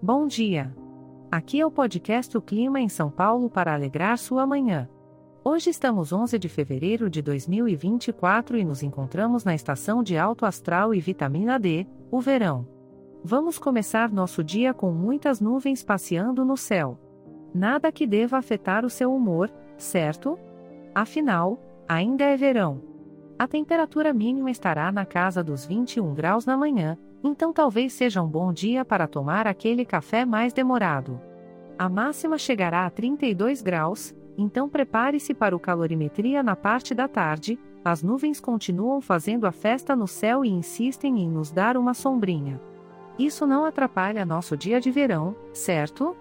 Bom dia! Aqui é o podcast O Clima em São Paulo para alegrar sua manhã. Hoje estamos 11 de fevereiro de 2024 e nos encontramos na estação de alto astral e vitamina D, o verão. Vamos começar nosso dia com muitas nuvens passeando no céu. Nada que deva afetar o seu humor, certo? Afinal, ainda é verão. A temperatura mínima estará na casa dos 21 graus na manhã, então talvez seja um bom dia para tomar aquele café mais demorado. A máxima chegará a 32 graus, então prepare-se para o calorimetria na parte da tarde. As nuvens continuam fazendo a festa no céu e insistem em nos dar uma sombrinha. Isso não atrapalha nosso dia de verão, certo?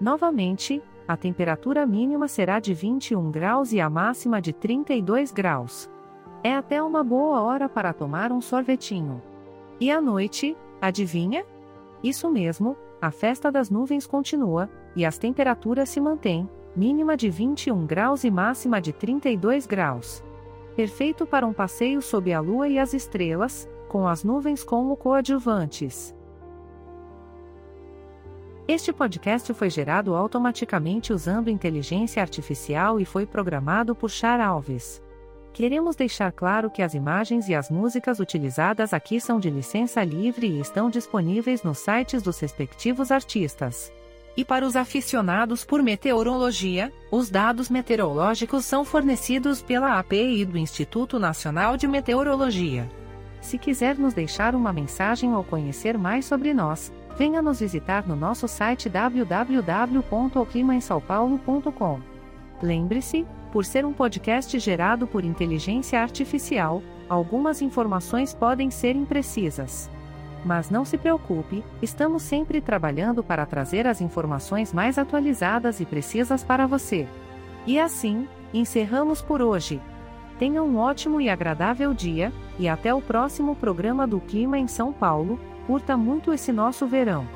Novamente, a temperatura mínima será de 21 graus e a máxima de 32 graus. É até uma boa hora para tomar um sorvetinho. E à noite, adivinha? Isso mesmo, a festa das nuvens continua, e as temperaturas se mantêm, mínima de 21 graus e máxima de 32 graus. Perfeito para um passeio sob a lua e as estrelas, com as nuvens como coadjuvantes. Este podcast foi gerado automaticamente usando inteligência artificial e foi programado por Char Alves. Queremos deixar claro que as imagens e as músicas utilizadas aqui são de licença livre e estão disponíveis nos sites dos respectivos artistas. E para os aficionados por meteorologia, os dados meteorológicos são fornecidos pela API do Instituto Nacional de Meteorologia. Se quiser nos deixar uma mensagem ou conhecer mais sobre nós, venha nos visitar no nosso site www.oclimaemsaopaulo.com. Lembre-se, por ser um podcast gerado por inteligência artificial, algumas informações podem ser imprecisas. Mas não se preocupe, estamos sempre trabalhando para trazer as informações mais atualizadas e precisas para você. E assim, encerramos por hoje. Tenha um ótimo e agradável dia, e até o próximo programa do Clima em São Paulo. Curta muito esse nosso verão.